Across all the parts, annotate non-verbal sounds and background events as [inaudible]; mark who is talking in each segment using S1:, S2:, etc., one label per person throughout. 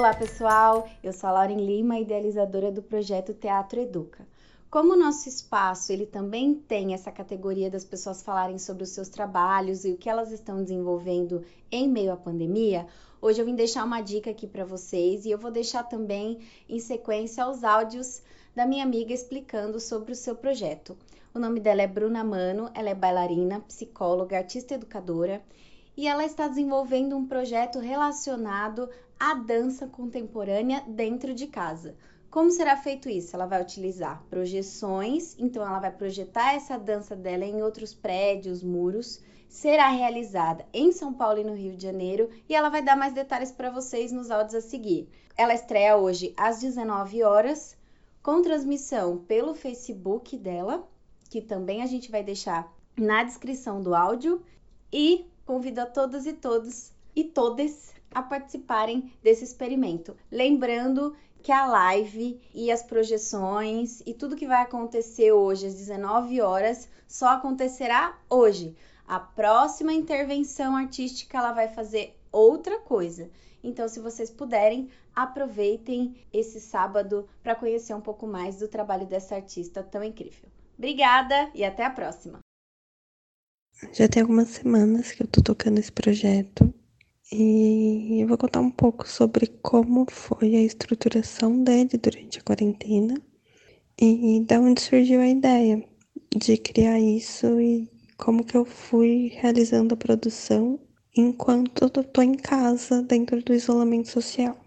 S1: Olá pessoal, eu sou a Lauren Lima, idealizadora do projeto Teatro Educa. Como o nosso espaço ele também tem essa categoria das pessoas falarem sobre os seus trabalhos e o que elas estão desenvolvendo em meio à pandemia, hoje eu vim deixar uma dica aqui para vocês e eu vou deixar também em sequência os áudios da minha amiga explicando sobre o seu projeto. O nome dela é Bruna Mano, ela é bailarina, psicóloga, artista educadora e ela está desenvolvendo um projeto relacionado à dança contemporânea dentro de casa. Como será feito isso? Ela vai utilizar projeções, então ela vai projetar essa dança dela em outros prédios, muros. Será realizada em São Paulo e no Rio de Janeiro e ela vai dar mais detalhes para vocês nos áudios a seguir. Ela estreia hoje às 19 horas, com transmissão pelo Facebook dela, que também a gente vai deixar na descrição do áudio, e convido a todas e todos e todas a participarem desse experimento. Lembrando que a live e as projeções e tudo que vai acontecer hoje às 19 horas só acontecerá hoje. A próxima intervenção artística ela vai fazer outra coisa. Então, se vocês puderem, aproveitem esse sábado para conhecer um pouco mais do trabalho dessa artista tão incrível. Obrigada e até a próxima.
S2: Já tem algumas semanas que eu tô tocando esse projeto e eu vou contar um pouco sobre como foi a estruturação dele durante a quarentena e da onde surgiu a ideia de criar isso e como que eu fui realizando a produção enquanto eu tô em casa dentro do isolamento social.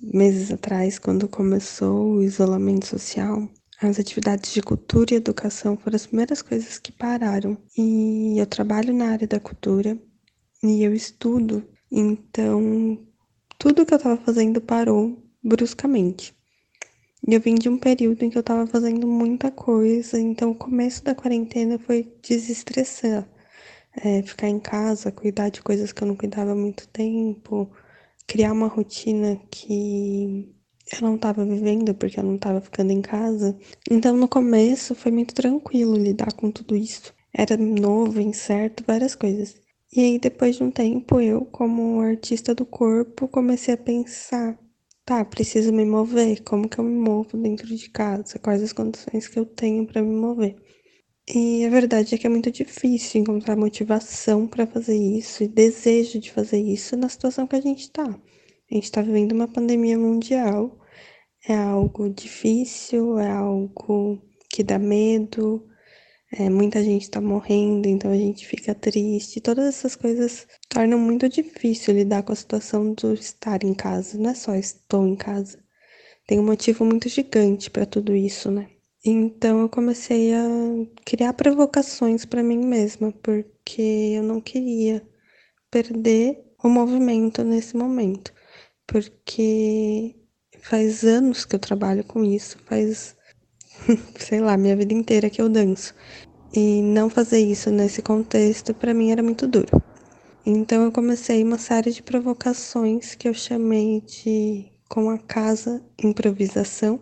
S2: Meses atrás, quando começou o isolamento social, as atividades de cultura e educação foram as primeiras coisas que pararam. E eu trabalho na área da cultura e eu estudo, então tudo que eu estava fazendo parou bruscamente. E eu vim de um período em que eu estava fazendo muita coisa, então o começo da quarentena foi desestressar. É, ficar em casa, cuidar de coisas que eu não cuidava há muito tempo, criar uma rotina que eu não estava vivendo porque eu não estava ficando em casa. Então no começo foi muito tranquilo lidar com tudo isso. Era novo, incerto, várias coisas. E aí, depois de um tempo, eu, como artista do corpo, comecei a pensar: tá, preciso me mover. Como que eu me movo dentro de casa? Quais as condições que eu tenho para me mover? E a verdade é que é muito difícil encontrar motivação para fazer isso e desejo de fazer isso na situação que a gente está. A gente está vivendo uma pandemia mundial, é algo difícil, é algo que dá medo, é, muita gente está morrendo, então a gente fica triste. Todas essas coisas tornam muito difícil lidar com a situação do estar em casa. Não é só estou em casa. Tem um motivo muito gigante para tudo isso, né? Então eu comecei a criar provocações para mim mesma, porque eu não queria perder o movimento nesse momento. Porque faz anos que eu trabalho com isso, faz [laughs] sei lá, minha vida inteira que eu danço. E não fazer isso nesse contexto para mim era muito duro. Então eu comecei uma série de provocações que eu chamei de com a casa improvisação,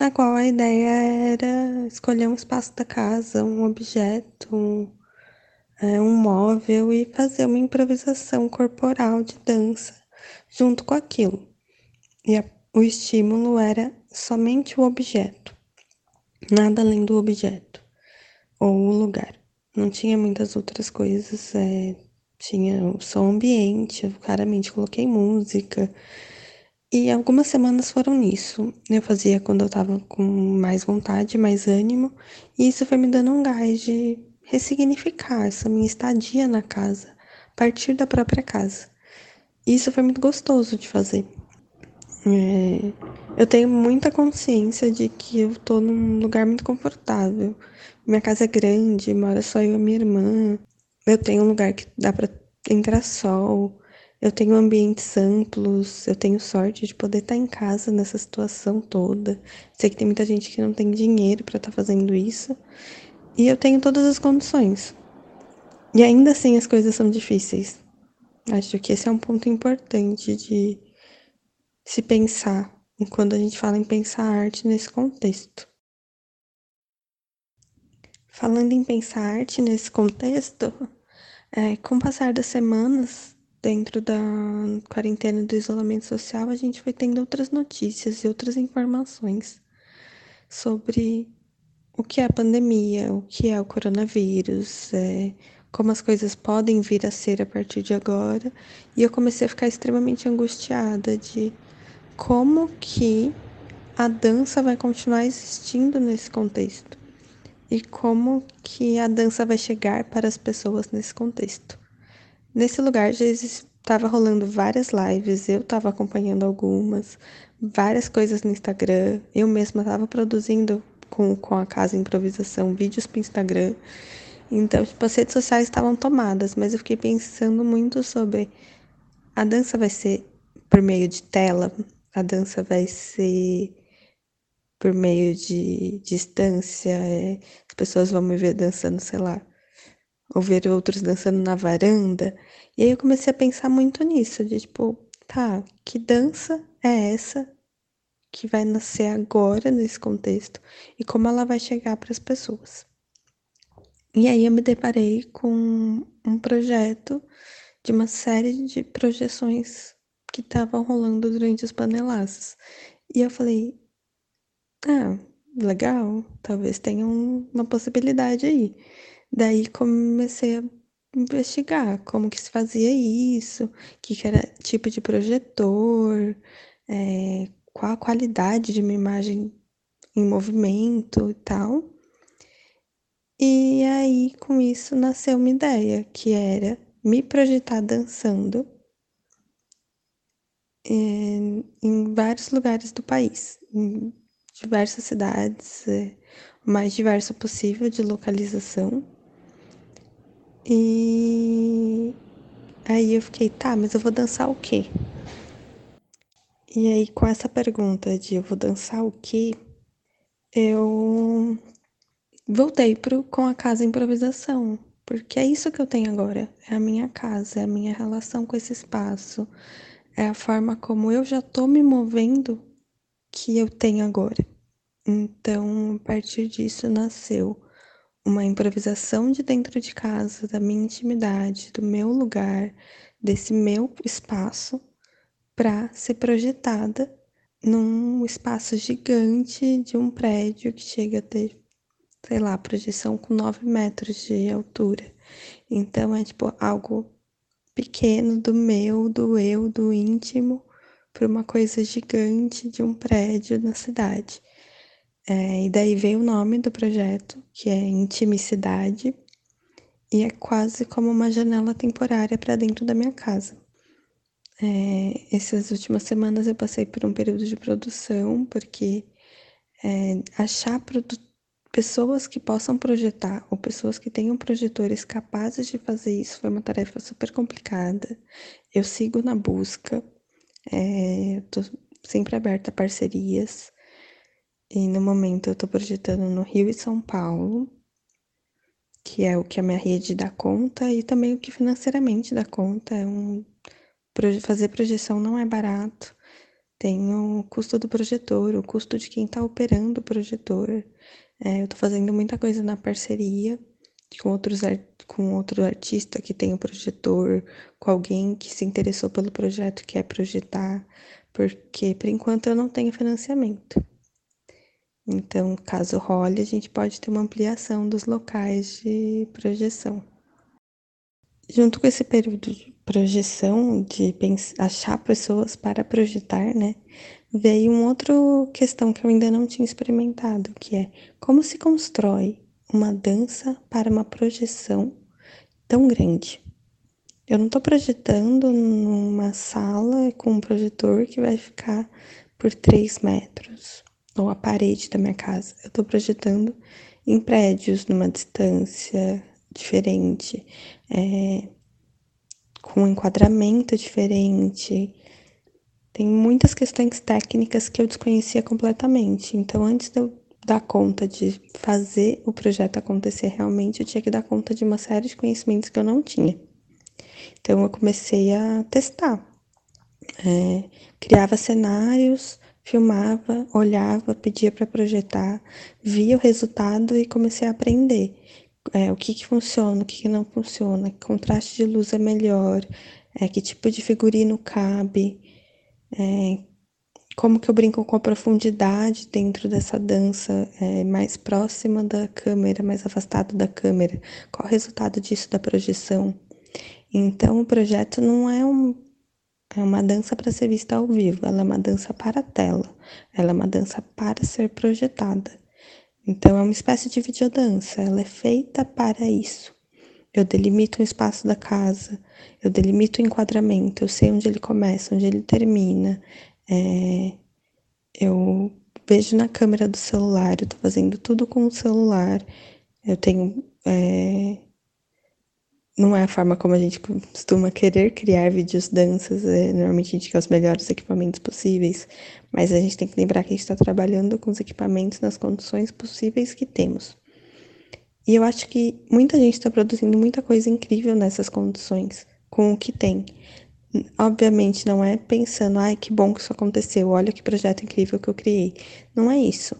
S2: na qual a ideia era escolher um espaço da casa, um objeto, um, é, um móvel e fazer uma improvisação corporal de dança junto com aquilo. E a, o estímulo era somente o objeto nada além do objeto ou o lugar. Não tinha muitas outras coisas, é, tinha o som ambiente, eu claramente coloquei música. E algumas semanas foram nisso. Eu fazia quando eu tava com mais vontade, mais ânimo, e isso foi me dando um gás de ressignificar essa minha estadia na casa, a partir da própria casa. Isso foi muito gostoso de fazer. É, eu tenho muita consciência de que eu tô num lugar muito confortável. Minha casa é grande, mora só eu e minha irmã. Eu tenho um lugar que dá para entrar sol. Eu tenho ambientes amplos. Eu tenho sorte de poder estar em casa nessa situação toda. Sei que tem muita gente que não tem dinheiro para estar tá fazendo isso. E eu tenho todas as condições. E ainda assim as coisas são difíceis. Acho que esse é um ponto importante de se pensar quando a gente fala em pensar arte nesse contexto. Falando em pensar arte nesse contexto, é, com o passar das semanas, dentro da quarentena do isolamento social, a gente foi tendo outras notícias e outras informações sobre o que é a pandemia, o que é o coronavírus, é, como as coisas podem vir a ser a partir de agora. E eu comecei a ficar extremamente angustiada de como que a dança vai continuar existindo nesse contexto e como que a dança vai chegar para as pessoas nesse contexto. Nesse lugar já estava rolando várias lives, eu estava acompanhando algumas, várias coisas no Instagram, eu mesma estava produzindo com, com a casa improvisação vídeos para Instagram. Então, tipo, as redes sociais estavam tomadas, mas eu fiquei pensando muito sobre a dança vai ser por meio de tela, a dança vai ser por meio de distância, é, as pessoas vão me ver dançando, sei lá, ou ver outros dançando na varanda. E aí eu comecei a pensar muito nisso, de tipo, tá, que dança é essa que vai nascer agora nesse contexto e como ela vai chegar para as pessoas. E aí eu me deparei com um projeto de uma série de projeções que estavam rolando durante os panelaços. E eu falei, ah, legal, talvez tenha um, uma possibilidade aí. Daí comecei a investigar como que se fazia isso, que, que era tipo de projetor, é, qual a qualidade de uma imagem em movimento e tal. E aí, com isso, nasceu uma ideia, que era me projetar dançando em, em vários lugares do país, em diversas cidades, é, o mais diverso possível de localização. E aí eu fiquei, tá, mas eu vou dançar o quê? E aí, com essa pergunta de eu vou dançar o quê? Eu voltei pro, com a casa improvisação, porque é isso que eu tenho agora. É a minha casa, é a minha relação com esse espaço, é a forma como eu já tô me movendo que eu tenho agora. Então, a partir disso nasceu uma improvisação de dentro de casa, da minha intimidade, do meu lugar, desse meu espaço, para ser projetada num espaço gigante de um prédio que chega a ter, sei lá, projeção com 9 metros de altura. Então é tipo algo pequeno do meu, do eu, do íntimo, para uma coisa gigante de um prédio na cidade. É, e daí veio o nome do projeto, que é Intimicidade, e é quase como uma janela temporária para dentro da minha casa. É, essas últimas semanas eu passei por um período de produção, porque é, achar pessoas que possam projetar ou pessoas que tenham projetores capazes de fazer isso foi uma tarefa super complicada. Eu sigo na busca, estou sempre aberta a parcerias. E no momento eu estou projetando no Rio e São Paulo, que é o que a minha rede dá conta e também o que financeiramente dá conta. É um, fazer projeção não é barato. Tem o custo do projetor, o custo de quem está operando o projetor. É, eu estou fazendo muita coisa na parceria com outros com outro artista que tem um projetor, com alguém que se interessou pelo projeto, quer projetar, porque por enquanto eu não tenho financiamento. Então, caso role, a gente pode ter uma ampliação dos locais de projeção. Junto com esse período de projeção, de achar pessoas para projetar, né, veio uma outra questão que eu ainda não tinha experimentado, que é como se constrói uma dança para uma projeção tão grande. Eu não estou projetando numa sala com um projetor que vai ficar por 3 metros ou a parede da minha casa. Eu estou projetando em prédios numa distância diferente, é, com um enquadramento diferente. Tem muitas questões técnicas que eu desconhecia completamente. Então, antes de eu dar conta de fazer o projeto acontecer realmente, eu tinha que dar conta de uma série de conhecimentos que eu não tinha. Então, eu comecei a testar. É, criava cenários, filmava, olhava, pedia para projetar, via o resultado e comecei a aprender é, o que, que funciona, o que, que não funciona, que contraste de luz é melhor, é, que tipo de figurino cabe, é, como que eu brinco com a profundidade dentro dessa dança, é, mais próxima da câmera, mais afastado da câmera, qual o resultado disso da projeção. Então, o projeto não é, um, é uma dança para ser vista ao vivo, ela é uma dança para a tela, ela é uma dança para ser projetada. Então, é uma espécie de videodança, ela é feita para isso. Eu delimito um espaço da casa, eu delimito o enquadramento, eu sei onde ele começa, onde ele termina, é, eu vejo na câmera do celular, eu tô fazendo tudo com o celular. Eu tenho. É, não é a forma como a gente costuma querer criar vídeos danças, é, normalmente a gente quer os melhores equipamentos possíveis, mas a gente tem que lembrar que a gente está trabalhando com os equipamentos nas condições possíveis que temos. E eu acho que muita gente está produzindo muita coisa incrível nessas condições, com o que tem. Obviamente não é pensando, ai, que bom que isso aconteceu, olha que projeto incrível que eu criei. Não é isso.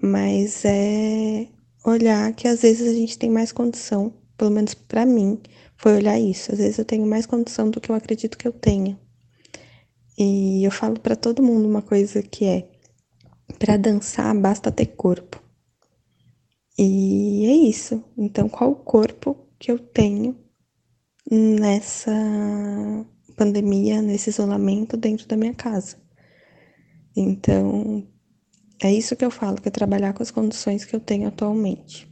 S2: Mas é olhar que às vezes a gente tem mais condição, pelo menos para mim, foi olhar isso. Às vezes eu tenho mais condição do que eu acredito que eu tenha. E eu falo para todo mundo uma coisa que é: para dançar basta ter corpo. E é isso. Então, qual o corpo que eu tenho nessa pandemia, nesse isolamento dentro da minha casa. Então, é isso que eu falo, que é trabalhar com as condições que eu tenho atualmente.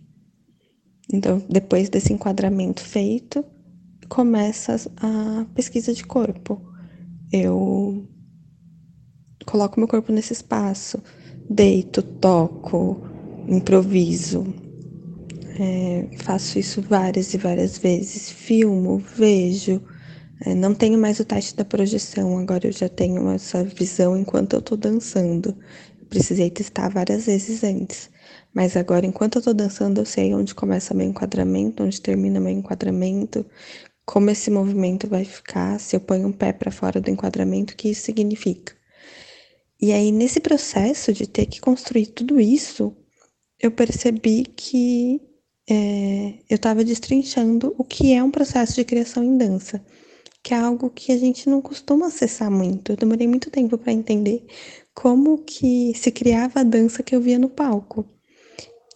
S2: Então, depois desse enquadramento feito, começa a pesquisa de corpo. Eu coloco meu corpo nesse espaço, deito, toco, improviso. É, faço isso várias e várias vezes, filmo, vejo, é, não tenho mais o teste da projeção, agora eu já tenho essa visão enquanto eu tô dançando. Precisei testar várias vezes antes, mas agora, enquanto eu tô dançando, eu sei onde começa meu enquadramento, onde termina meu enquadramento, como esse movimento vai ficar, se eu ponho um pé para fora do enquadramento, o que isso significa. E aí, nesse processo de ter que construir tudo isso, eu percebi que é, eu estava destrinchando o que é um processo de criação em dança que é algo que a gente não costuma acessar muito. Eu demorei muito tempo para entender como que se criava a dança que eu via no palco.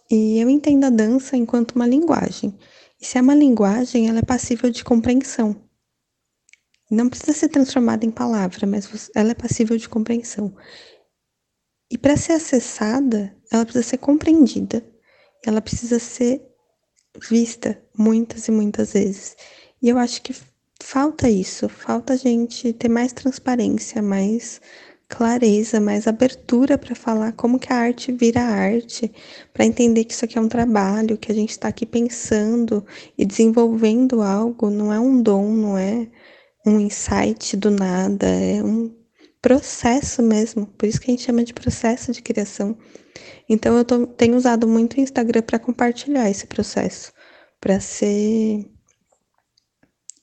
S2: E eu entendo a dança enquanto uma linguagem. E se é uma linguagem, ela é passível de compreensão. Não precisa ser transformada em palavra, mas ela é passível de compreensão. E para ser acessada, ela precisa ser compreendida. Ela precisa ser vista muitas e muitas vezes. E eu acho que falta isso, falta a gente ter mais transparência, mais clareza, mais abertura para falar como que a arte vira arte, para entender que isso aqui é um trabalho, que a gente está aqui pensando e desenvolvendo algo, não é um dom, não é um insight do nada, é um processo mesmo, por isso que a gente chama de processo de criação. Então eu tô, tenho usado muito o Instagram para compartilhar esse processo, para ser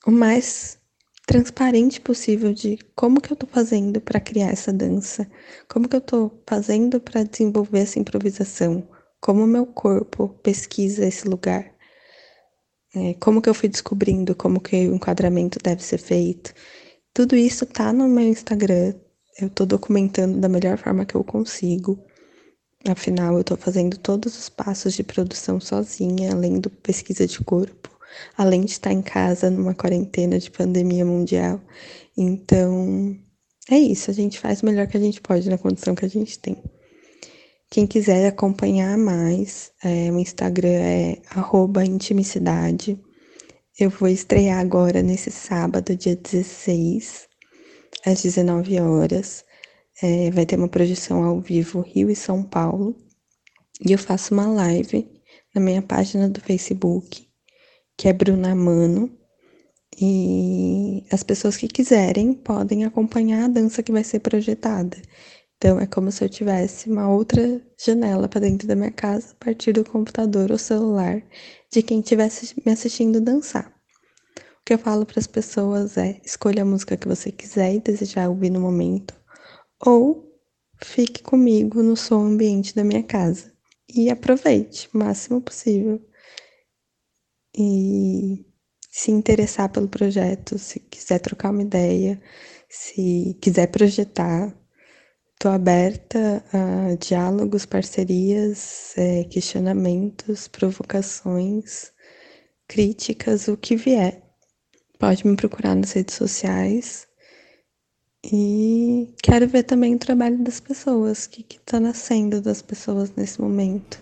S2: o mais transparente possível de como que eu tô fazendo para criar essa dança, como que eu tô fazendo para desenvolver essa improvisação, como o meu corpo pesquisa esse lugar, é, como que eu fui descobrindo como que o enquadramento deve ser feito. Tudo isso tá no meu Instagram. Eu tô documentando da melhor forma que eu consigo. Afinal, eu tô fazendo todos os passos de produção sozinha, além do pesquisa de corpo além de estar em casa numa quarentena de pandemia mundial. Então, é isso, a gente faz o melhor que a gente pode na condição que a gente tem. Quem quiser acompanhar mais, é, o Instagram é intimicidade. Eu vou estrear agora nesse sábado, dia 16, às 19 horas. É, vai ter uma projeção ao vivo Rio e São Paulo. E eu faço uma live na minha página do Facebook que é Bruna Mano. E as pessoas que quiserem podem acompanhar a dança que vai ser projetada. Então é como se eu tivesse uma outra janela para dentro da minha casa a partir do computador ou celular de quem estivesse me assistindo dançar. O que eu falo para as pessoas é: escolha a música que você quiser e desejar ouvir no momento, ou fique comigo no som ambiente da minha casa e aproveite o máximo possível e se interessar pelo projeto, se quiser trocar uma ideia, se quiser projetar, estou aberta a diálogos, parcerias, é, questionamentos, provocações, críticas, o que vier. Pode me procurar nas redes sociais. E quero ver também o trabalho das pessoas, o que está nascendo das pessoas nesse momento.